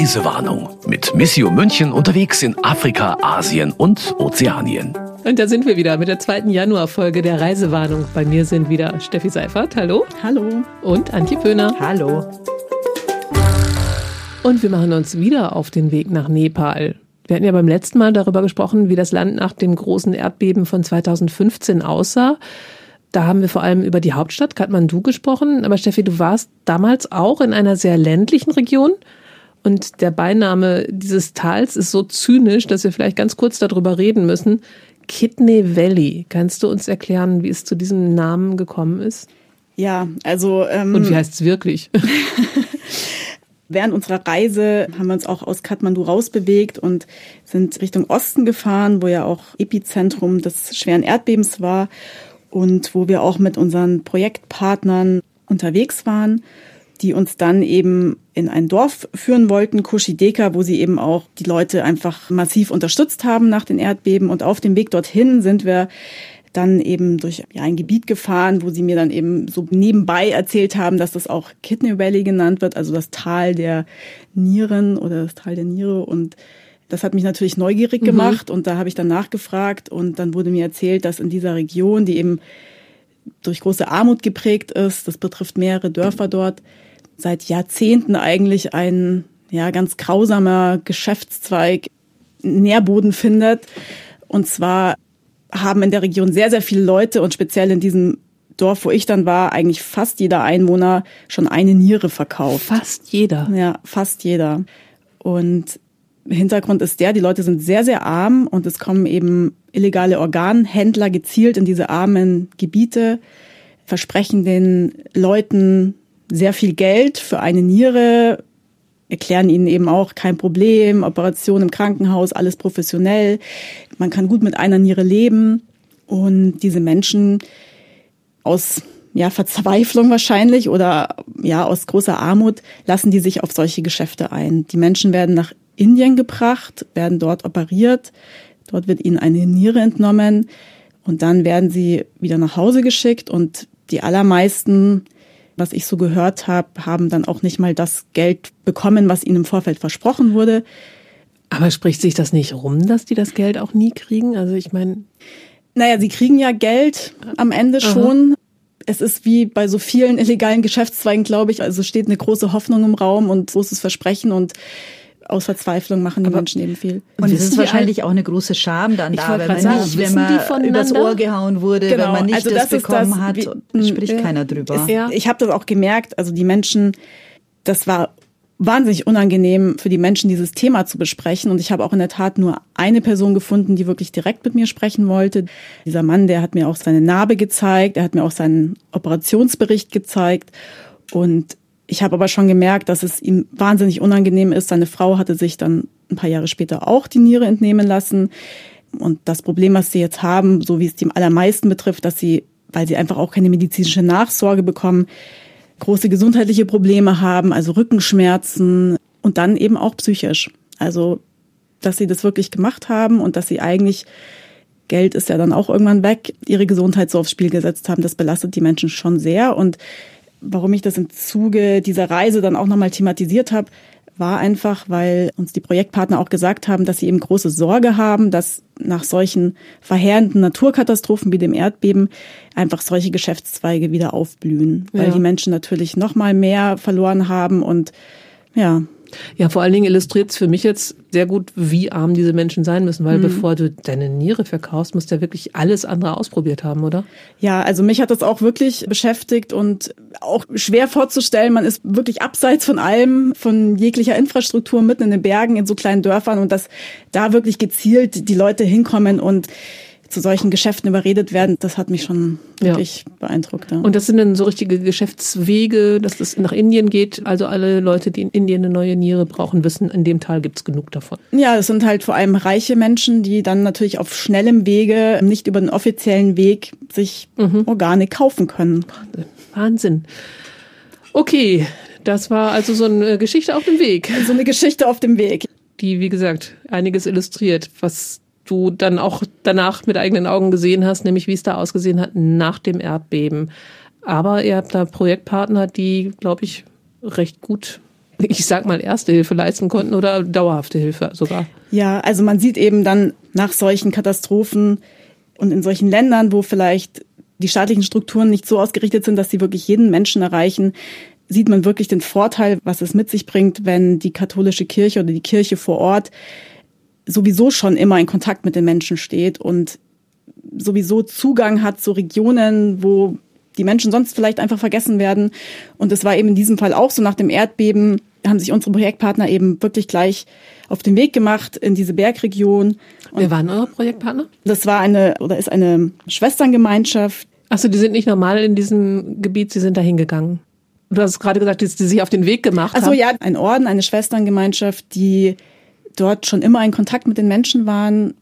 Reisewarnung mit Missio München unterwegs in Afrika, Asien und Ozeanien. Und da sind wir wieder mit der zweiten Januarfolge der Reisewarnung. Bei mir sind wieder Steffi Seifert, hallo. Hallo. Und Antje Pöhner. Hallo. Und wir machen uns wieder auf den Weg nach Nepal. Wir hatten ja beim letzten Mal darüber gesprochen, wie das Land nach dem großen Erdbeben von 2015 aussah. Da haben wir vor allem über die Hauptstadt Kathmandu gesprochen. Aber Steffi, du warst damals auch in einer sehr ländlichen Region. Und der Beiname dieses Tals ist so zynisch, dass wir vielleicht ganz kurz darüber reden müssen. Kidney Valley. Kannst du uns erklären, wie es zu diesem Namen gekommen ist? Ja, also. Ähm, Und wie heißt es wirklich? Während unserer Reise haben wir uns auch aus Kathmandu rausbewegt und sind Richtung Osten gefahren, wo ja auch Epizentrum des schweren Erdbebens war und wo wir auch mit unseren Projektpartnern unterwegs waren, die uns dann eben in ein Dorf führen wollten, Kushideka, wo sie eben auch die Leute einfach massiv unterstützt haben nach den Erdbeben. Und auf dem Weg dorthin sind wir dann eben durch ja, ein Gebiet gefahren, wo sie mir dann eben so nebenbei erzählt haben, dass das auch Kidney Valley genannt wird, also das Tal der Nieren oder das Tal der Niere. Und das hat mich natürlich neugierig mhm. gemacht und da habe ich dann nachgefragt und dann wurde mir erzählt, dass in dieser Region, die eben durch große Armut geprägt ist, das betrifft mehrere Dörfer dort, seit Jahrzehnten eigentlich ein ja ganz grausamer Geschäftszweig Nährboden findet. Und zwar haben in der Region sehr, sehr viele Leute und speziell in diesem Dorf, wo ich dann war, eigentlich fast jeder Einwohner schon eine Niere verkauft. Fast jeder. Ja, fast jeder. Und Hintergrund ist der, die Leute sind sehr, sehr arm und es kommen eben illegale Organhändler gezielt in diese armen Gebiete, versprechen den Leuten sehr viel Geld für eine Niere, erklären ihnen eben auch kein Problem, Operation im Krankenhaus, alles professionell. Man kann gut mit einer Niere leben. Und diese Menschen aus ja, Verzweiflung wahrscheinlich oder ja, aus großer Armut lassen die sich auf solche Geschäfte ein. Die Menschen werden nach Indien gebracht, werden dort operiert. Dort wird ihnen eine Niere entnommen und dann werden sie wieder nach Hause geschickt und die allermeisten was ich so gehört habe, haben dann auch nicht mal das Geld bekommen, was ihnen im Vorfeld versprochen wurde. Aber spricht sich das nicht rum, dass die das Geld auch nie kriegen? Also ich meine. Naja, sie kriegen ja Geld am Ende schon. Aha. Es ist wie bei so vielen illegalen Geschäftszweigen, glaube ich. Also steht eine große Hoffnung im Raum und großes Versprechen und aus Verzweiflung machen die Aber Menschen eben viel. Und es ist wahrscheinlich auch eine große Scham dann da, wenn man sagen, nicht, wenn man übers Ohr gehauen wurde, genau. wenn man nicht also das, das bekommen das, hat, wie, spricht ja. keiner drüber. Ja. Ich habe das auch gemerkt, also die Menschen, das war wahnsinnig unangenehm für die Menschen, dieses Thema zu besprechen. Und ich habe auch in der Tat nur eine Person gefunden, die wirklich direkt mit mir sprechen wollte. Dieser Mann, der hat mir auch seine Narbe gezeigt, er hat mir auch seinen Operationsbericht gezeigt. Und ich habe aber schon gemerkt, dass es ihm wahnsinnig unangenehm ist. Seine Frau hatte sich dann ein paar Jahre später auch die Niere entnehmen lassen. Und das Problem, was sie jetzt haben, so wie es die allermeisten betrifft, dass sie, weil sie einfach auch keine medizinische Nachsorge bekommen, große gesundheitliche Probleme haben, also Rückenschmerzen und dann eben auch psychisch. Also, dass sie das wirklich gemacht haben und dass sie eigentlich Geld ist ja dann auch irgendwann weg, ihre Gesundheit so aufs Spiel gesetzt haben, das belastet die Menschen schon sehr. Und warum ich das im Zuge dieser Reise dann auch nochmal thematisiert habe, war einfach, weil uns die Projektpartner auch gesagt haben, dass sie eben große Sorge haben, dass nach solchen verheerenden Naturkatastrophen wie dem Erdbeben einfach solche Geschäftszweige wieder aufblühen, weil ja. die Menschen natürlich noch mal mehr verloren haben und ja, ja, vor allen Dingen illustriert es für mich jetzt sehr gut, wie arm diese Menschen sein müssen, weil mhm. bevor du deine Niere verkaufst, musst du ja wirklich alles andere ausprobiert haben, oder? Ja, also mich hat das auch wirklich beschäftigt und auch schwer vorzustellen. Man ist wirklich abseits von allem, von jeglicher Infrastruktur mitten in den Bergen, in so kleinen Dörfern und dass da wirklich gezielt die Leute hinkommen und zu solchen Geschäften überredet werden, das hat mich schon wirklich ja. beeindruckt. Ja. Und das sind dann so richtige Geschäftswege, dass das nach Indien geht. Also alle Leute, die in Indien eine neue Niere brauchen, wissen, in dem Tal gibt's genug davon. Ja, es sind halt vor allem reiche Menschen, die dann natürlich auf schnellem Wege, nicht über den offiziellen Weg, sich mhm. Organe kaufen können. Wahnsinn. Okay, das war also so eine Geschichte auf dem Weg. So eine Geschichte auf dem Weg. Die, wie gesagt, einiges illustriert, was du dann auch danach mit eigenen Augen gesehen hast, nämlich wie es da ausgesehen hat nach dem Erdbeben. Aber ihr habt da Projektpartner, die, glaube ich, recht gut, ich sag mal, erste Hilfe leisten konnten oder dauerhafte Hilfe sogar. Ja, also man sieht eben dann nach solchen Katastrophen und in solchen Ländern, wo vielleicht die staatlichen Strukturen nicht so ausgerichtet sind, dass sie wirklich jeden Menschen erreichen, sieht man wirklich den Vorteil, was es mit sich bringt, wenn die katholische Kirche oder die Kirche vor Ort sowieso schon immer in Kontakt mit den Menschen steht und sowieso Zugang hat zu Regionen, wo die Menschen sonst vielleicht einfach vergessen werden. Und es war eben in diesem Fall auch so nach dem Erdbeben, haben sich unsere Projektpartner eben wirklich gleich auf den Weg gemacht in diese Bergregion. Und Wer waren eure Projektpartner? Das war eine oder ist eine Schwesterngemeinschaft. Achso, die sind nicht normal in diesem Gebiet, sie sind da hingegangen. Du hast gerade gesagt, dass die sich auf den Weg gemacht haben. Also ja, ein Orden, eine Schwesterngemeinschaft, die dort schon immer in Kontakt mit den Menschen waren,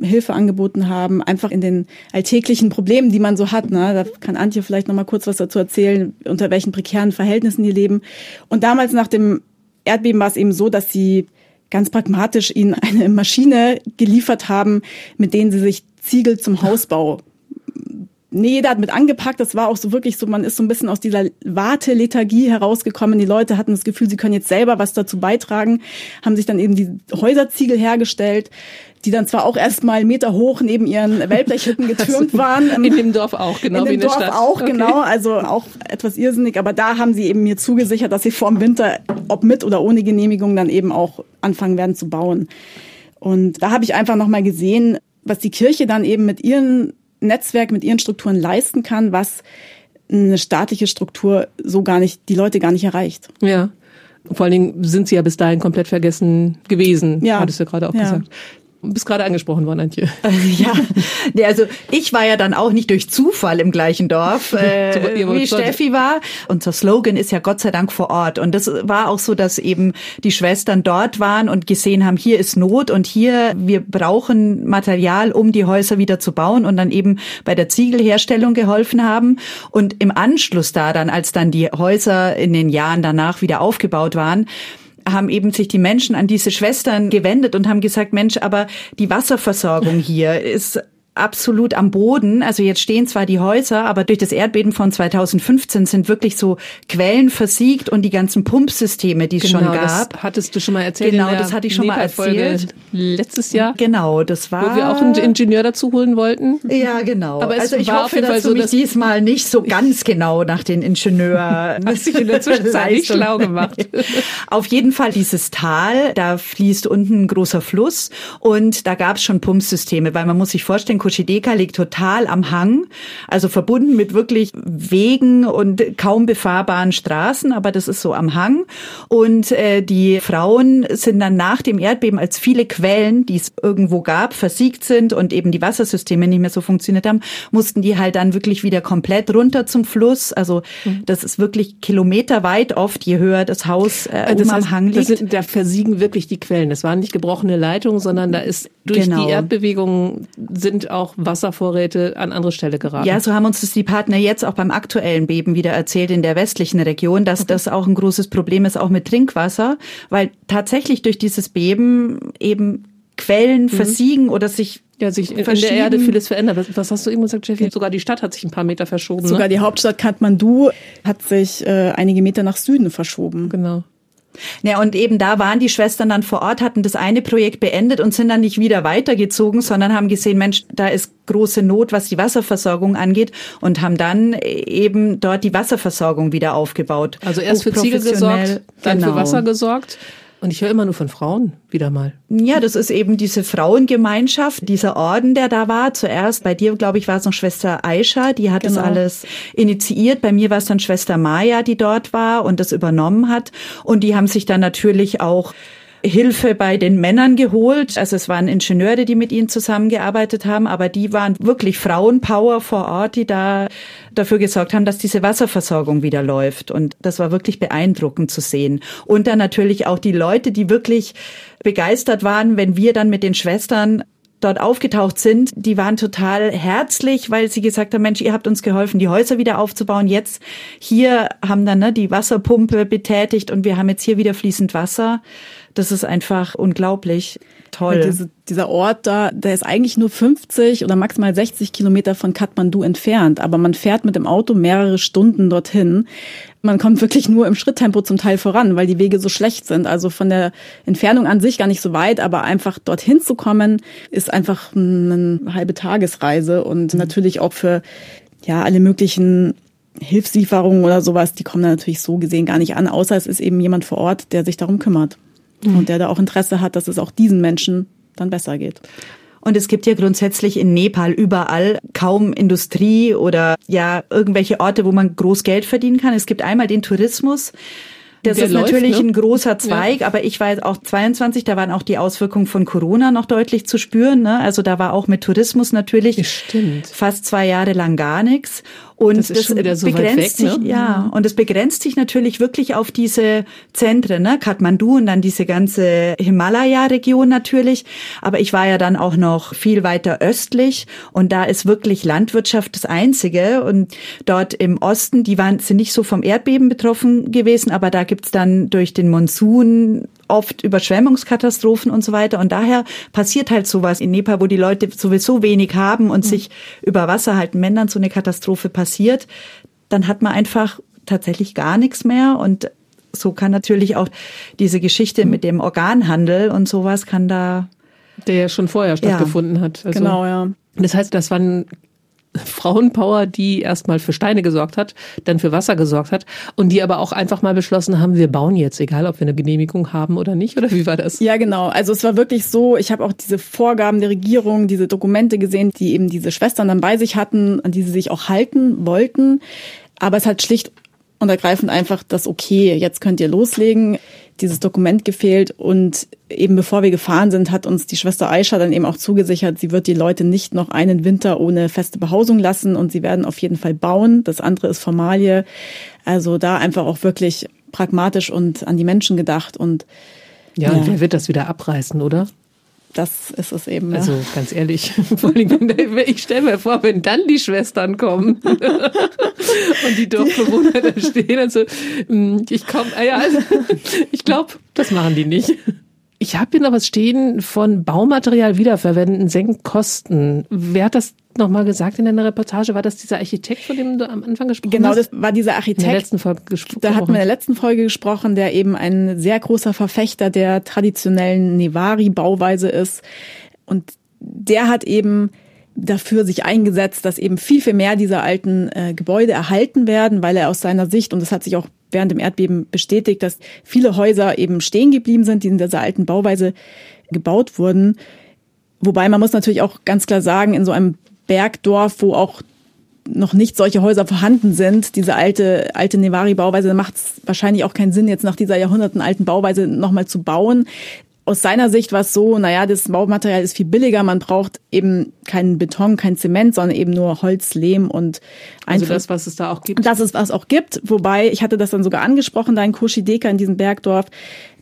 Hilfe angeboten haben, einfach in den alltäglichen Problemen, die man so hat. Ne? Da kann Antje vielleicht noch mal kurz was dazu erzählen, unter welchen prekären Verhältnissen die leben. Und damals nach dem Erdbeben war es eben so, dass sie ganz pragmatisch ihnen eine Maschine geliefert haben, mit denen sie sich Ziegel zum Hausbau nee, jeder hat mit angepackt. Das war auch so wirklich so, man ist so ein bisschen aus dieser Wartelethargie herausgekommen. Die Leute hatten das Gefühl, sie können jetzt selber was dazu beitragen, haben sich dann eben die Häuserziegel hergestellt, die dann zwar auch erstmal Meter hoch neben ihren Wellblechhütten getürmt waren. In dem Dorf auch, genau. In dem Dorf Stadt. auch, okay. genau. Also auch etwas irrsinnig. Aber da haben sie eben mir zugesichert, dass sie vor dem Winter, ob mit oder ohne Genehmigung, dann eben auch anfangen werden zu bauen. Und da habe ich einfach nochmal gesehen, was die Kirche dann eben mit ihren Netzwerk mit ihren Strukturen leisten kann, was eine staatliche Struktur so gar nicht, die Leute gar nicht erreicht. Ja. Vor allen Dingen sind sie ja bis dahin komplett vergessen gewesen, ja. hattest du ja gerade auch ja. gesagt. Du bist gerade angesprochen worden, Antje. ja, nee, also ich war ja dann auch nicht durch Zufall im gleichen Dorf, äh, wie Steffi war. Unser Slogan ist ja Gott sei Dank vor Ort. Und das war auch so, dass eben die Schwestern dort waren und gesehen haben, hier ist Not und hier, wir brauchen Material, um die Häuser wieder zu bauen und dann eben bei der Ziegelherstellung geholfen haben. Und im Anschluss da dann, als dann die Häuser in den Jahren danach wieder aufgebaut waren, haben eben sich die Menschen an diese Schwestern gewendet und haben gesagt, Mensch, aber die Wasserversorgung hier ist absolut am Boden. Also jetzt stehen zwar die Häuser, aber durch das Erdbeben von 2015 sind wirklich so Quellen versiegt und die ganzen Pumpsysteme, die es genau, schon gab. Das hattest du schon mal erzählt. Genau, das hatte ich schon mal erzählt. Letztes Jahr. Genau, das war. Wo wir auch einen Ingenieur dazu holen wollten. Ja, genau. Aber also ich hoffe, dass so, du mich diesmal nicht so ganz genau nach den Ingenieur Hast dich in der Zwischenzeit nicht schlau gemacht. Auf jeden Fall dieses Tal, da fließt unten ein großer Fluss und da gab es schon Pumpsysteme, weil man muss sich vorstellen, Kochideka liegt total am Hang, also verbunden mit wirklich Wegen und kaum befahrbaren Straßen, aber das ist so am Hang. Und äh, die Frauen sind dann nach dem Erdbeben, als viele Quellen, die es irgendwo gab, versiegt sind und eben die Wassersysteme nicht mehr so funktioniert haben, mussten die halt dann wirklich wieder komplett runter zum Fluss. Also mhm. das ist wirklich kilometerweit oft, je höher das Haus äh, das heißt, am Hang liegt. Sind, da versiegen wirklich die Quellen. Das waren nicht gebrochene Leitungen, sondern da ist durch genau. die Erdbewegung sind auch Wasservorräte an andere Stelle geraten. Ja, so haben uns das die Partner jetzt auch beim aktuellen Beben wieder erzählt in der westlichen Region, dass okay. das auch ein großes Problem ist, auch mit Trinkwasser, weil tatsächlich durch dieses Beben eben Quellen mhm. versiegen oder sich ja, sich in der Erde vieles verändert. Was, was hast du eben gesagt, Steffi? Sogar die Stadt hat sich ein paar Meter verschoben. Sogar ne? die Hauptstadt Kathmandu hat sich äh, einige Meter nach Süden verschoben. Genau. Ja, und eben da waren die Schwestern dann vor Ort, hatten das eine Projekt beendet und sind dann nicht wieder weitergezogen, sondern haben gesehen, Mensch, da ist große Not, was die Wasserversorgung angeht und haben dann eben dort die Wasserversorgung wieder aufgebaut. Also erst für Ziegel gesorgt, dann genau. für Wasser gesorgt. Und ich höre immer nur von Frauen wieder mal. Ja, das ist eben diese Frauengemeinschaft, dieser Orden, der da war. Zuerst bei dir, glaube ich, war es noch Schwester Aisha, die hat genau. das alles initiiert. Bei mir war es dann Schwester Maya, die dort war und das übernommen hat. Und die haben sich dann natürlich auch Hilfe bei den Männern geholt. Also es waren Ingenieure, die mit ihnen zusammengearbeitet haben, aber die waren wirklich Frauenpower vor Ort, die da dafür gesorgt haben, dass diese Wasserversorgung wieder läuft. Und das war wirklich beeindruckend zu sehen. Und dann natürlich auch die Leute, die wirklich begeistert waren, wenn wir dann mit den Schwestern dort aufgetaucht sind, die waren total herzlich, weil sie gesagt haben, Mensch, ihr habt uns geholfen, die Häuser wieder aufzubauen. Jetzt hier haben dann ne, die Wasserpumpe betätigt und wir haben jetzt hier wieder fließend Wasser. Das ist einfach unglaublich toll. Diese, dieser Ort da, der ist eigentlich nur 50 oder maximal 60 Kilometer von Kathmandu entfernt, aber man fährt mit dem Auto mehrere Stunden dorthin. Man kommt wirklich nur im Schritttempo zum Teil voran, weil die Wege so schlecht sind. Also von der Entfernung an sich gar nicht so weit, aber einfach dorthin zu kommen, ist einfach eine halbe Tagesreise und mhm. natürlich auch für ja alle möglichen Hilfslieferungen oder sowas, die kommen da natürlich so gesehen gar nicht an, außer es ist eben jemand vor Ort, der sich darum kümmert mhm. und der da auch Interesse hat, dass es auch diesen Menschen dann besser geht. Und es gibt ja grundsätzlich in Nepal überall kaum Industrie oder ja irgendwelche Orte, wo man groß Geld verdienen kann. Es gibt einmal den Tourismus. Das Der ist läuft, natürlich ne? ein großer Zweig, ja. aber ich war jetzt auch 22, da waren auch die Auswirkungen von Corona noch deutlich zu spüren. Ne? Also da war auch mit Tourismus natürlich Stimmt. fast zwei Jahre lang gar nichts. Und das, das so begrenzt weg, ne? sich, ja, und es begrenzt sich natürlich wirklich auf diese Zentren, ne? Kathmandu und dann diese ganze Himalaya-Region natürlich. Aber ich war ja dann auch noch viel weiter östlich und da ist wirklich Landwirtschaft das Einzige. Und dort im Osten, die waren, sind nicht so vom Erdbeben betroffen gewesen, aber da gibt's dann durch den Monsun oft Überschwemmungskatastrophen und so weiter. Und daher passiert halt sowas in Nepal, wo die Leute sowieso wenig haben und mhm. sich über Wasser halten. Wenn dann so eine Katastrophe passiert, dann hat man einfach tatsächlich gar nichts mehr und so kann natürlich auch diese Geschichte mit dem Organhandel und sowas kann da der ja schon vorher stattgefunden ja, hat. Also, genau, ja. Das heißt, das waren Frauenpower, die erstmal für Steine gesorgt hat, dann für Wasser gesorgt hat und die aber auch einfach mal beschlossen haben, wir bauen jetzt, egal ob wir eine Genehmigung haben oder nicht, oder wie war das? Ja, genau. Also es war wirklich so, ich habe auch diese Vorgaben der Regierung, diese Dokumente gesehen, die eben diese Schwestern dann bei sich hatten, an die sie sich auch halten wollten. Aber es hat schlicht und ergreifend einfach das Okay, jetzt könnt ihr loslegen dieses Dokument gefehlt und eben bevor wir gefahren sind, hat uns die Schwester Aisha dann eben auch zugesichert, sie wird die Leute nicht noch einen Winter ohne feste Behausung lassen und sie werden auf jeden Fall bauen. Das andere ist Formalie. Also da einfach auch wirklich pragmatisch und an die Menschen gedacht und ja, ja. und wer wird das wieder abreißen, oder? Das ist es eben. Also ganz ehrlich, ich stelle mir vor, wenn dann die Schwestern kommen und die Dorfbewohner da stehen und so, hm, ich komme, ah ja, also, ich glaube, das machen die nicht. Ich habe hier noch was stehen von Baumaterial wiederverwenden, senken Kosten. Wer hat das nochmal gesagt in deiner Reportage? War das dieser Architekt, von dem du am Anfang gesprochen genau, hast? Genau, das war dieser Architekt. In der letzten Folge gesprochen. Da hatten wir in der letzten Folge gesprochen, der eben ein sehr großer Verfechter der traditionellen Nevari-Bauweise ist. Und der hat eben dafür sich eingesetzt, dass eben viel, viel mehr dieser alten äh, Gebäude erhalten werden, weil er aus seiner Sicht, und das hat sich auch während dem Erdbeben bestätigt, dass viele Häuser eben stehen geblieben sind, die in dieser alten Bauweise gebaut wurden. Wobei man muss natürlich auch ganz klar sagen, in so einem Bergdorf, wo auch noch nicht solche Häuser vorhanden sind, diese alte, alte Nevari-Bauweise, macht es wahrscheinlich auch keinen Sinn, jetzt nach dieser jahrhundertenalten Bauweise nochmal zu bauen. Aus seiner Sicht war es so, naja, das Baumaterial ist viel billiger, man braucht eben keinen Beton, kein Zement, sondern eben nur Holz, Lehm und einfach. Also das, was es da auch gibt. Das ist, was auch gibt. Wobei, ich hatte das dann sogar angesprochen, da in Koshideka in diesem Bergdorf.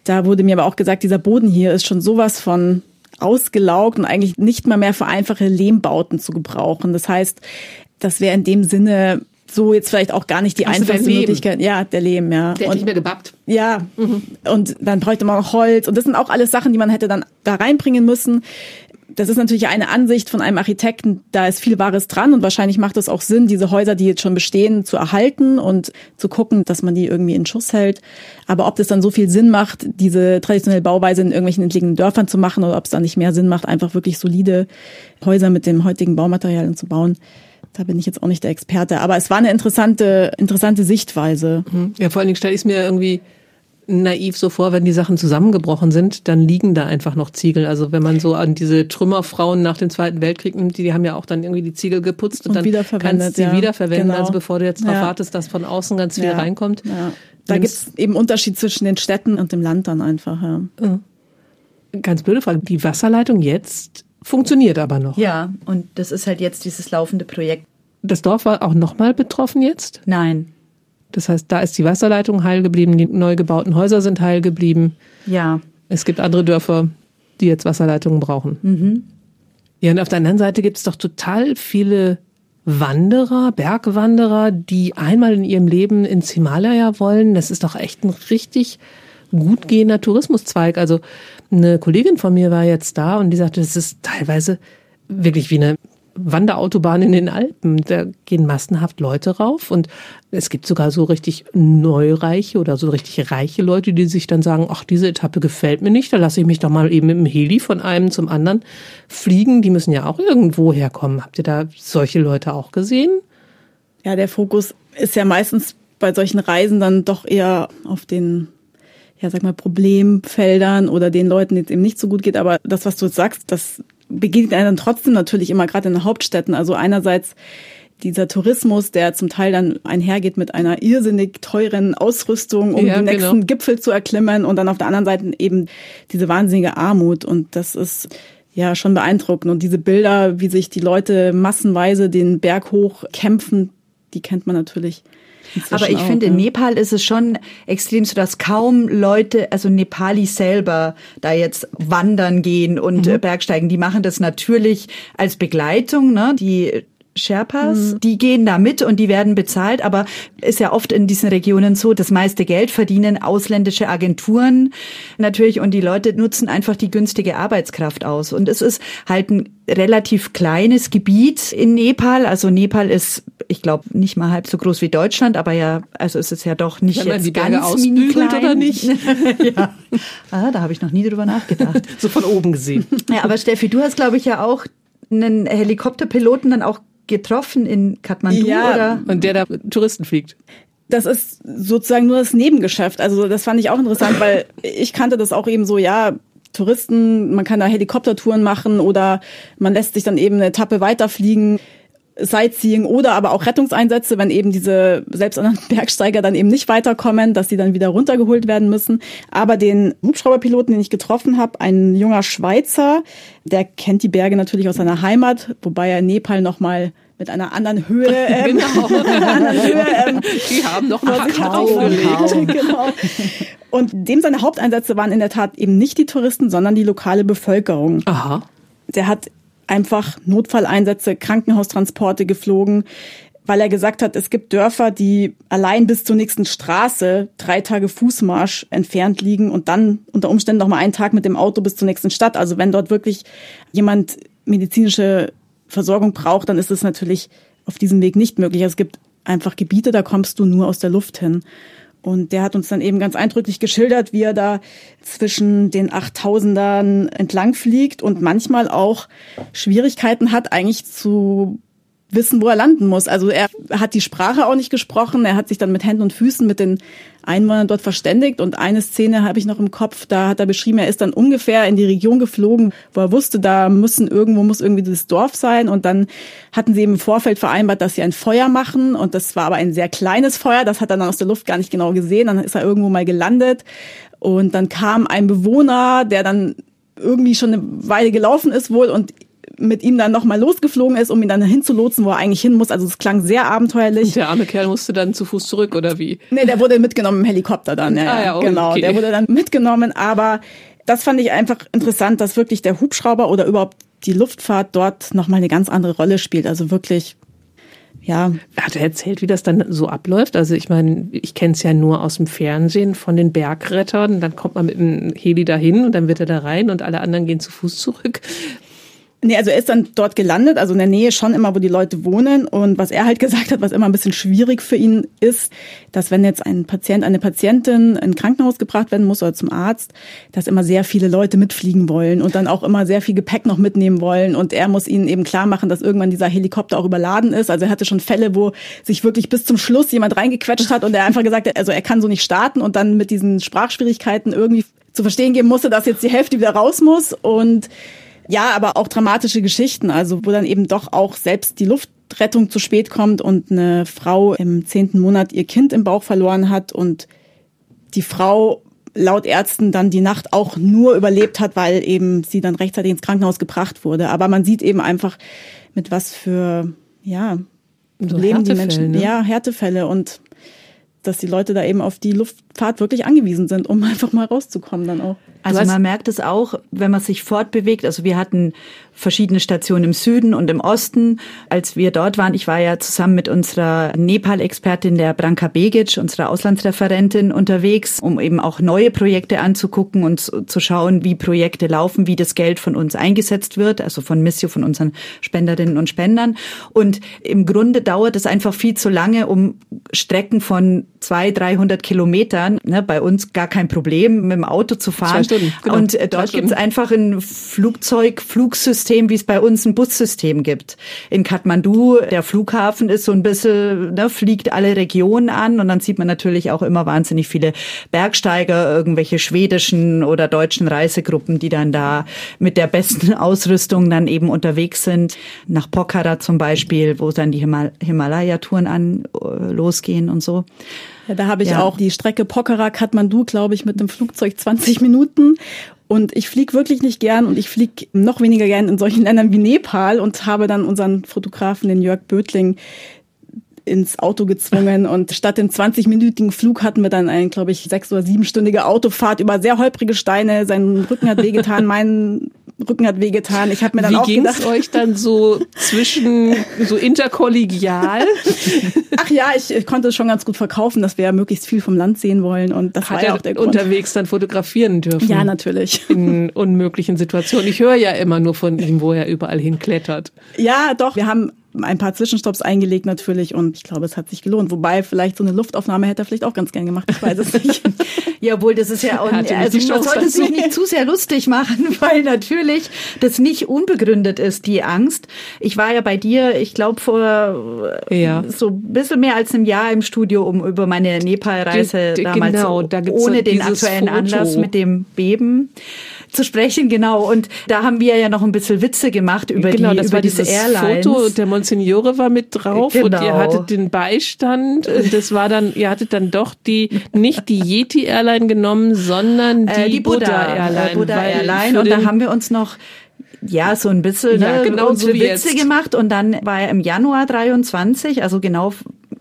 Da wurde mir aber auch gesagt, dieser Boden hier ist schon sowas von ausgelaugt und eigentlich nicht mal mehr für einfache Lehmbauten zu gebrauchen. Das heißt, das wäre in dem Sinne so jetzt vielleicht auch gar nicht die also einfachste Möglichkeit. Ja, der Lehm, ja. Der und, nicht mehr gebappt. Ja, mhm. und dann bräuchte man auch Holz. Und das sind auch alles Sachen, die man hätte dann da reinbringen müssen das ist natürlich eine Ansicht von einem Architekten, da ist viel Wahres dran und wahrscheinlich macht es auch Sinn, diese Häuser, die jetzt schon bestehen, zu erhalten und zu gucken, dass man die irgendwie in Schuss hält. Aber ob das dann so viel Sinn macht, diese traditionelle Bauweise in irgendwelchen entlegenen Dörfern zu machen oder ob es dann nicht mehr Sinn macht, einfach wirklich solide Häuser mit dem heutigen Baumaterial zu bauen, da bin ich jetzt auch nicht der Experte. Aber es war eine interessante, interessante Sichtweise. Mhm. Ja, vor allen Dingen stelle ich es mir irgendwie naiv so vor, wenn die Sachen zusammengebrochen sind, dann liegen da einfach noch Ziegel. Also wenn man so an diese Trümmerfrauen nach dem Zweiten Weltkrieg nimmt, die, die haben ja auch dann irgendwie die Ziegel geputzt und, und dann kannst du sie ja. wiederverwenden. Genau. Also bevor du jetzt darauf ja. wartest, dass von außen ganz viel ja. reinkommt. Ja. Da gibt es eben Unterschied zwischen den Städten und dem Land dann einfach. Ja. Ganz blöde Frage. Die Wasserleitung jetzt funktioniert aber noch. Ja, und das ist halt jetzt dieses laufende Projekt. Das Dorf war auch nochmal betroffen jetzt? Nein. Das heißt, da ist die Wasserleitung heil geblieben, die neu gebauten Häuser sind heil geblieben. Ja. Es gibt andere Dörfer, die jetzt Wasserleitungen brauchen. Mhm. Ja, und auf der anderen Seite gibt es doch total viele Wanderer, Bergwanderer, die einmal in ihrem Leben ins Himalaya wollen. Das ist doch echt ein richtig gut gehender Tourismuszweig. Also eine Kollegin von mir war jetzt da und die sagte, es ist teilweise wirklich wie eine Wanderautobahn in den Alpen. Da gehen massenhaft Leute rauf und es gibt sogar so richtig neureiche oder so richtig reiche Leute, die sich dann sagen, ach, diese Etappe gefällt mir nicht, da lasse ich mich doch mal eben mit dem Heli von einem zum anderen fliegen. Die müssen ja auch irgendwo herkommen. Habt ihr da solche Leute auch gesehen? Ja, der Fokus ist ja meistens bei solchen Reisen dann doch eher auf den ja, sag mal, Problemfeldern oder den Leuten, denen es eben nicht so gut geht. Aber das, was du sagst, das begegnet einem dann trotzdem natürlich immer gerade in den Hauptstädten. Also einerseits dieser Tourismus, der zum Teil dann einhergeht mit einer irrsinnig teuren Ausrüstung, um ja, den nächsten genau. Gipfel zu erklimmen und dann auf der anderen Seite eben diese wahnsinnige Armut. Und das ist ja schon beeindruckend. Und diese Bilder, wie sich die Leute massenweise den Berg hoch kämpfen, die kennt man natürlich aber ich auch, finde, in Nepal ist es schon extrem so, dass kaum Leute, also Nepali selber, da jetzt wandern gehen und mhm. Bergsteigen. Die machen das natürlich als Begleitung. Ne? Die Sherpas, mhm. die gehen da mit und die werden bezahlt, aber ist ja oft in diesen Regionen so, das meiste Geld verdienen ausländische Agenturen natürlich und die Leute nutzen einfach die günstige Arbeitskraft aus. Und es ist halt ein relativ kleines Gebiet in Nepal. Also Nepal ist, ich glaube, nicht mal halb so groß wie Deutschland, aber ja, also es ist ja doch nicht Wenn jetzt ganz mini klein. oder nicht. ja. Ah, da habe ich noch nie drüber nachgedacht. so von oben gesehen. Ja, aber Steffi, du hast, glaube ich, ja auch einen Helikopterpiloten dann auch getroffen in Kathmandu ja, oder? Und der da Touristen fliegt. Das ist sozusagen nur das Nebengeschäft. Also das fand ich auch interessant, weil ich kannte das auch eben so, ja, Touristen, man kann da Helikoptertouren machen oder man lässt sich dann eben eine Etappe weiterfliegen. Sightseeing oder aber auch Rettungseinsätze, wenn eben diese selbsternannten Bergsteiger dann eben nicht weiterkommen, dass sie dann wieder runtergeholt werden müssen. Aber den Hubschrauberpiloten, den ich getroffen habe, ein junger Schweizer, der kennt die Berge natürlich aus seiner Heimat, wobei er in Nepal nochmal mit einer anderen Höhe. Ähm, genau. anderen Höhe, ähm, die haben noch mal kaum, genau. Und dem seine Haupteinsätze waren in der Tat eben nicht die Touristen, sondern die lokale Bevölkerung. Aha. Der hat einfach Notfalleinsätze, Krankenhaustransporte geflogen, weil er gesagt hat, es gibt Dörfer, die allein bis zur nächsten Straße drei Tage Fußmarsch entfernt liegen und dann unter Umständen noch mal einen Tag mit dem Auto bis zur nächsten Stadt. Also wenn dort wirklich jemand medizinische Versorgung braucht, dann ist es natürlich auf diesem Weg nicht möglich. Es gibt einfach Gebiete, da kommst du nur aus der Luft hin. Und der hat uns dann eben ganz eindrücklich geschildert, wie er da zwischen den 8000ern entlang fliegt und manchmal auch Schwierigkeiten hat, eigentlich zu wissen, wo er landen muss. Also er hat die Sprache auch nicht gesprochen. Er hat sich dann mit Händen und Füßen mit den Einwohnern dort verständigt. Und eine Szene habe ich noch im Kopf, da hat er beschrieben, er ist dann ungefähr in die Region geflogen, wo er wusste, da müssen irgendwo muss irgendwie dieses Dorf sein. Und dann hatten sie im Vorfeld vereinbart, dass sie ein Feuer machen. Und das war aber ein sehr kleines Feuer. Das hat er dann aus der Luft gar nicht genau gesehen. Dann ist er irgendwo mal gelandet. Und dann kam ein Bewohner, der dann irgendwie schon eine Weile gelaufen ist wohl und mit ihm dann nochmal losgeflogen ist, um ihn dann hinzulotsen, wo er eigentlich hin muss. Also es klang sehr abenteuerlich. Und der arme Kerl musste dann zu Fuß zurück, oder wie? Nee, der wurde mitgenommen im Helikopter dann. Ja, ah, ja, okay. genau. Der wurde dann mitgenommen, aber das fand ich einfach interessant, dass wirklich der Hubschrauber oder überhaupt die Luftfahrt dort nochmal eine ganz andere Rolle spielt. Also wirklich ja. Hat er erzählt, wie das dann so abläuft? Also ich meine, ich kenne es ja nur aus dem Fernsehen von den Bergrettern. Dann kommt man mit dem Heli dahin und dann wird er da rein und alle anderen gehen zu Fuß zurück. Nee, also er ist dann dort gelandet, also in der Nähe schon immer, wo die Leute wohnen. Und was er halt gesagt hat, was immer ein bisschen schwierig für ihn ist, dass wenn jetzt ein Patient, eine Patientin in ein Krankenhaus gebracht werden muss oder zum Arzt, dass immer sehr viele Leute mitfliegen wollen und dann auch immer sehr viel Gepäck noch mitnehmen wollen. Und er muss ihnen eben klar machen, dass irgendwann dieser Helikopter auch überladen ist. Also er hatte schon Fälle, wo sich wirklich bis zum Schluss jemand reingequetscht hat und er einfach gesagt hat, also er kann so nicht starten und dann mit diesen Sprachschwierigkeiten irgendwie zu verstehen geben musste, dass jetzt die Hälfte wieder raus muss und ja, aber auch dramatische Geschichten, also wo dann eben doch auch selbst die Luftrettung zu spät kommt und eine Frau im zehnten Monat ihr Kind im Bauch verloren hat und die Frau laut Ärzten dann die Nacht auch nur überlebt hat, weil eben sie dann rechtzeitig ins Krankenhaus gebracht wurde. Aber man sieht eben einfach, mit was für, ja, Problemen so die Menschen, ne? ja, Härtefälle und dass die Leute da eben auf die Luftfahrt wirklich angewiesen sind, um einfach mal rauszukommen dann auch. Also man merkt es auch, wenn man sich fortbewegt. Also wir hatten verschiedene Stationen im Süden und im Osten. Als wir dort waren, ich war ja zusammen mit unserer Nepal-Expertin, der Branka Begic, unserer Auslandsreferentin, unterwegs, um eben auch neue Projekte anzugucken und zu schauen, wie Projekte laufen, wie das Geld von uns eingesetzt wird, also von Missio, von unseren Spenderinnen und Spendern. Und im Grunde dauert es einfach viel zu lange, um Strecken von zwei, 300 Kilometern, ne, bei uns gar kein Problem, mit dem Auto zu fahren. Genau. Und äh, dort gibt es einfach ein Flugzeug, Flugsystem, wie es bei uns ein Bussystem gibt. In Kathmandu, der Flughafen ist so ein bisschen, ne, fliegt alle Regionen an und dann sieht man natürlich auch immer wahnsinnig viele Bergsteiger, irgendwelche schwedischen oder deutschen Reisegruppen, die dann da mit der besten Ausrüstung dann eben unterwegs sind. Nach Pokhara zum Beispiel, wo dann die Himal Himalaya-Touren an äh, losgehen und so. Ja, da habe ich ja. auch die Strecke Pokhara Kathmandu, glaube ich, mit dem Flugzeug 20 Minuten. Und ich fliege wirklich nicht gern und ich fliege noch weniger gern in solchen Ländern wie Nepal und habe dann unseren Fotografen, den Jörg Bötling, ins Auto gezwungen und statt dem 20-minütigen Flug hatten wir dann eine, glaube ich, sechs- oder siebenstündige Autofahrt über sehr holprige Steine. Sein Rücken hat wehgetan, mein Rücken hat wehgetan. Ich habe mir dann Wie auch ging's gedacht, euch dann so zwischen so interkollegial? Ach ja, ich, ich konnte es schon ganz gut verkaufen, dass wir ja möglichst viel vom Land sehen wollen und das Hat war ja auch der Grund. unterwegs dann fotografieren dürfen. Ja, natürlich. In unmöglichen Situationen. Ich höre ja immer nur von ihm, wo er überall hinklettert. Ja, doch. Wir haben ein paar Zwischenstopps eingelegt natürlich und ich glaube, es hat sich gelohnt. Wobei vielleicht so eine Luftaufnahme hätte er vielleicht auch ganz gern gemacht. Ich weiß es nicht. ja, wohl, das ist ja auch, also man sollte sich nicht zu sehr lustig machen, weil natürlich das nicht unbegründet ist, die Angst. Ich war ja bei dir, ich glaube, vor ja. so ein bisschen mehr als einem Jahr im Studio, um über meine Nepal-Reise damals genau, da ohne den aktuellen Foto. Anlass mit dem Beben zu sprechen, genau. Und da haben wir ja noch ein bisschen Witze gemacht über genau, die das über war diese Airlines. Foto, der Monsignore war mit drauf genau. und ihr hattet den Beistand. Und das war dann, ihr hattet dann doch die, nicht die Yeti Airline genommen, sondern die, äh, die Buddha, Buddha Airline. Buddha Airline. Und da haben wir uns noch ja, so ein bisschen ja, ne, genau unsere so Witze jetzt. gemacht und dann war er im Januar 23, also genau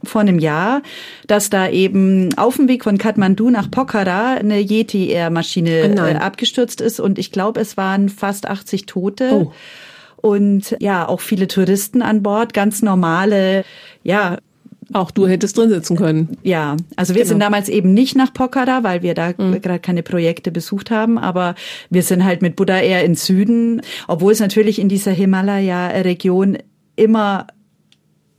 vor einem Jahr, dass da eben auf dem Weg von Kathmandu nach Pokhara eine Yeti Air Maschine oh äh, abgestürzt ist und ich glaube, es waren fast 80 Tote. Oh. Und ja, auch viele Touristen an Bord, ganz normale, ja, auch du hättest drin sitzen können. Ja, also wir genau. sind damals eben nicht nach Pokhara, weil wir da mhm. gerade keine Projekte besucht haben, aber wir sind halt mit Buddha Air in Süden, obwohl es natürlich in dieser Himalaya-Region immer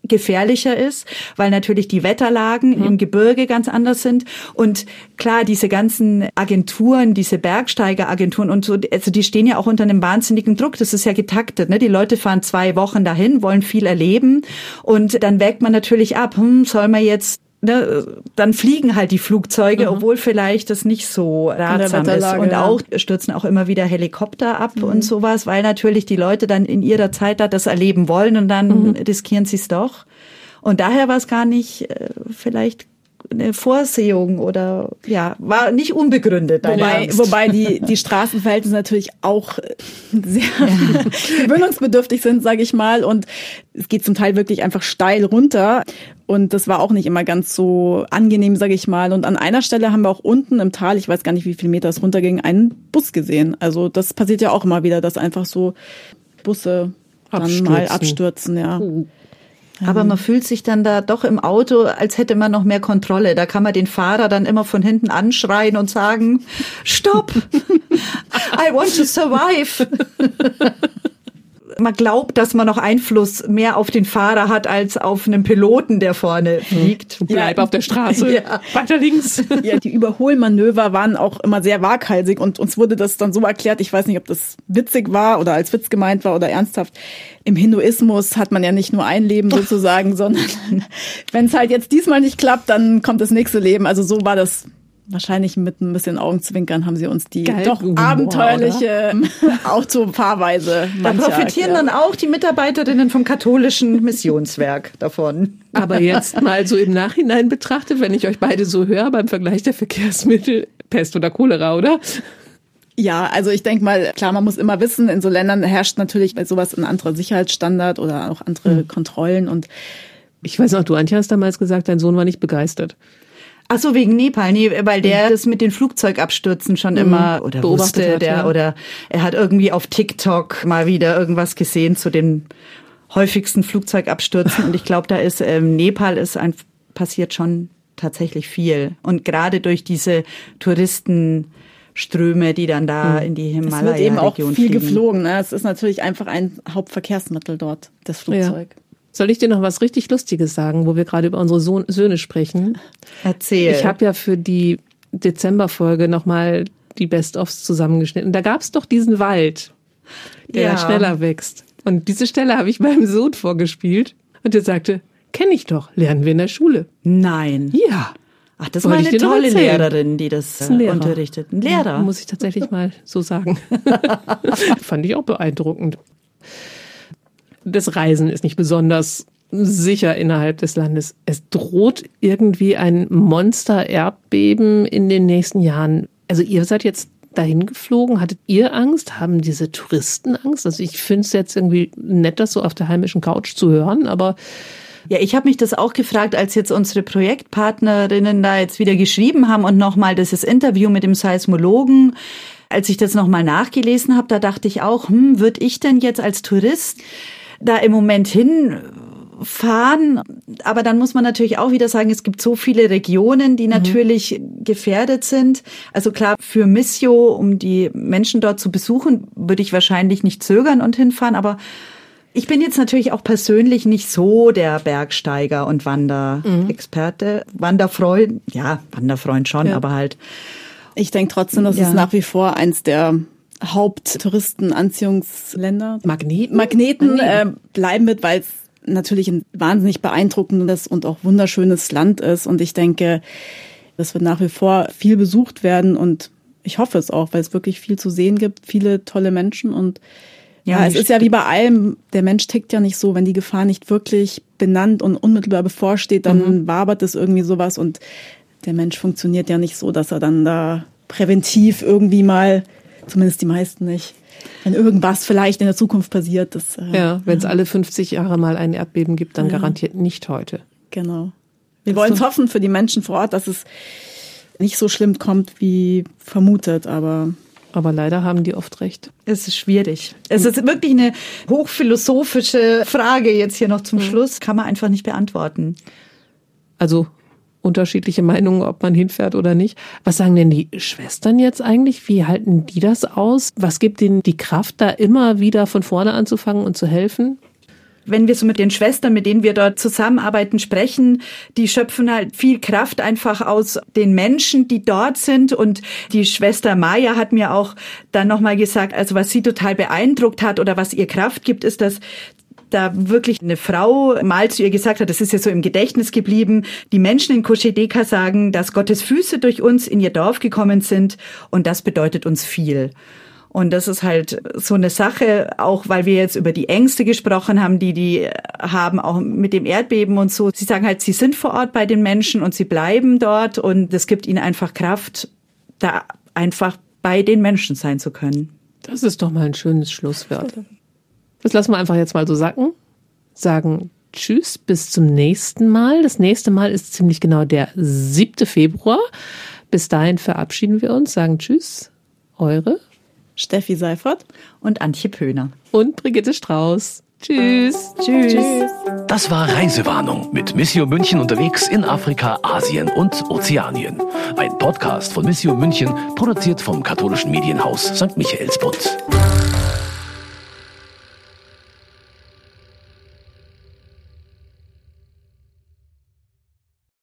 gefährlicher ist, weil natürlich die Wetterlagen mhm. im Gebirge ganz anders sind. Und klar, diese ganzen Agenturen, diese Bergsteigeragenturen und so, also die stehen ja auch unter einem wahnsinnigen Druck. Das ist ja getaktet. Ne? Die Leute fahren zwei Wochen dahin, wollen viel erleben und dann wägt man natürlich ab, hm, soll man jetzt ne, dann fliegen halt die Flugzeuge, mhm. obwohl vielleicht das nicht so ratsam ist. Und auch stürzen auch immer wieder Helikopter ab mhm. und sowas, weil natürlich die Leute dann in ihrer Zeit da das erleben wollen und dann mhm. riskieren sie es doch. Und daher war es gar nicht äh, vielleicht eine Vorsehung oder ja, war nicht unbegründet. Wobei, wobei die, die Straßenverhältnisse natürlich auch sehr ja. gewöhnungsbedürftig sind, sage ich mal. Und es geht zum Teil wirklich einfach steil runter. Und das war auch nicht immer ganz so angenehm, sage ich mal. Und an einer Stelle haben wir auch unten im Tal, ich weiß gar nicht, wie viele Meter es runterging, einen Bus gesehen. Also das passiert ja auch immer wieder, dass einfach so Busse dann abstürzen. mal abstürzen, ja. Oh. Aber man fühlt sich dann da doch im Auto, als hätte man noch mehr Kontrolle. Da kann man den Fahrer dann immer von hinten anschreien und sagen, Stopp! I want to survive! Man glaubt, dass man noch Einfluss mehr auf den Fahrer hat als auf einen Piloten, der vorne fliegt. Bleib ja. auf der Straße. Ja. Weiter links. Ja, die Überholmanöver waren auch immer sehr waghalsig und uns wurde das dann so erklärt, ich weiß nicht, ob das witzig war oder als Witz gemeint war oder ernsthaft. Im Hinduismus hat man ja nicht nur ein Leben sozusagen, sondern wenn es halt jetzt diesmal nicht klappt, dann kommt das nächste Leben. Also so war das Wahrscheinlich mit ein bisschen Augenzwinkern haben sie uns die Geil, doch abenteuerliche Autofahrweise. Da profitieren erklärt. dann auch die Mitarbeiterinnen vom katholischen Missionswerk davon. Aber jetzt mal so im Nachhinein betrachtet, wenn ich euch beide so höre beim Vergleich der Verkehrsmittel, Pest oder Cholera, oder? Ja, also ich denke mal, klar, man muss immer wissen, in so Ländern herrscht natürlich bei sowas ein anderer Sicherheitsstandard oder auch andere mhm. Kontrollen und ich weiß noch, du Antje hast damals gesagt, dein Sohn war nicht begeistert. Ach so, wegen Nepal, nee, weil der mhm. das mit den Flugzeugabstürzen schon mhm. immer oder beobachtet wusste, hat, der, ja. oder er hat irgendwie auf TikTok mal wieder irgendwas gesehen zu den häufigsten Flugzeugabstürzen und ich glaube, da ist ähm, Nepal ist ein passiert schon tatsächlich viel und gerade durch diese Touristenströme, die dann da mhm. in die Himalaya-Region Es wird eben auch viel fliegen. geflogen. Ne? Es ist natürlich einfach ein Hauptverkehrsmittel dort, das Flugzeug. Ja. Soll ich dir noch was richtig Lustiges sagen, wo wir gerade über unsere Sohn Söhne sprechen? Erzähl. Ich habe ja für die Dezemberfolge nochmal die Best-ofs zusammengeschnitten. Da gab es doch diesen Wald, der ja. schneller wächst. Und diese Stelle habe ich meinem Sohn vorgespielt. Und er sagte, kenne ich doch, lernen wir in der Schule. Nein. Ja. Ach, das war eine tolle Lehrerin, die das, das äh, unterrichtet. Ein Lehrer. Muss ich tatsächlich mal so sagen. Fand ich auch beeindruckend das Reisen ist nicht besonders sicher innerhalb des Landes. Es droht irgendwie ein Monster-Erdbeben in den nächsten Jahren. Also ihr seid jetzt dahin geflogen. Hattet ihr Angst? Haben diese Touristen Angst? Also ich finde es jetzt irgendwie nett, das so auf der heimischen Couch zu hören, aber ja, ich habe mich das auch gefragt, als jetzt unsere Projektpartnerinnen da jetzt wieder geschrieben haben und nochmal dieses Interview mit dem Seismologen. Als ich das nochmal nachgelesen habe, da dachte ich auch, hm, würde ich denn jetzt als Tourist da im Moment hinfahren. Aber dann muss man natürlich auch wieder sagen, es gibt so viele Regionen, die mhm. natürlich gefährdet sind. Also klar, für Missio, um die Menschen dort zu besuchen, würde ich wahrscheinlich nicht zögern und hinfahren. Aber ich bin jetzt natürlich auch persönlich nicht so der Bergsteiger und Wanderexperte. Mhm. Wanderfreund, ja, Wanderfreund schon, ja. aber halt. Ich denke trotzdem, das ja. ist nach wie vor eins der Haupttouristenanziehungsländer. Magneten? Magneten äh, bleiben mit, weil es natürlich ein wahnsinnig beeindruckendes und auch wunderschönes Land ist. Und ich denke, das wird nach wie vor viel besucht werden und ich hoffe es auch, weil es wirklich viel zu sehen gibt, viele tolle Menschen und ja, ja es ist ja wie bei allem, der Mensch tickt ja nicht so, wenn die Gefahr nicht wirklich benannt und unmittelbar bevorsteht, dann mhm. wabert es irgendwie sowas und der Mensch funktioniert ja nicht so, dass er dann da präventiv irgendwie mal Zumindest die meisten nicht. Wenn irgendwas vielleicht in der Zukunft passiert, das. Äh, ja, wenn es alle 50 Jahre mal ein Erdbeben gibt, dann ja. garantiert nicht heute. Genau. Wir wollen es hoffen für die Menschen vor Ort, dass es nicht so schlimm kommt wie vermutet, aber aber leider haben die oft recht. Es ist schwierig. Es ist wirklich eine hochphilosophische Frage jetzt hier noch zum mhm. Schluss. Kann man einfach nicht beantworten. Also unterschiedliche Meinungen, ob man hinfährt oder nicht. Was sagen denn die Schwestern jetzt eigentlich? Wie halten die das aus? Was gibt ihnen die Kraft, da immer wieder von vorne anzufangen und zu helfen? wenn wir so mit den Schwestern, mit denen wir dort zusammenarbeiten, sprechen, die schöpfen halt viel Kraft einfach aus den Menschen, die dort sind. Und die Schwester Maya hat mir auch dann nochmal gesagt, also was sie total beeindruckt hat oder was ihr Kraft gibt, ist, dass da wirklich eine Frau mal zu ihr gesagt hat, das ist ja so im Gedächtnis geblieben, die Menschen in Koshedeka sagen, dass Gottes Füße durch uns in ihr Dorf gekommen sind und das bedeutet uns viel. Und das ist halt so eine Sache, auch weil wir jetzt über die Ängste gesprochen haben, die die haben, auch mit dem Erdbeben und so. Sie sagen halt, sie sind vor Ort bei den Menschen und sie bleiben dort und es gibt ihnen einfach Kraft, da einfach bei den Menschen sein zu können. Das ist doch mal ein schönes Schlusswort. Das lassen wir einfach jetzt mal so sacken. Sagen Tschüss, bis zum nächsten Mal. Das nächste Mal ist ziemlich genau der 7. Februar. Bis dahin verabschieden wir uns, sagen Tschüss. Eure Steffi Seifert und Antje Pöhner. Und Brigitte Strauß. Tschüss. Tschüss. Tschüss. Das war Reisewarnung mit Missio München unterwegs in Afrika, Asien und Ozeanien. Ein Podcast von Missio München, produziert vom katholischen Medienhaus St. Michaelsbund.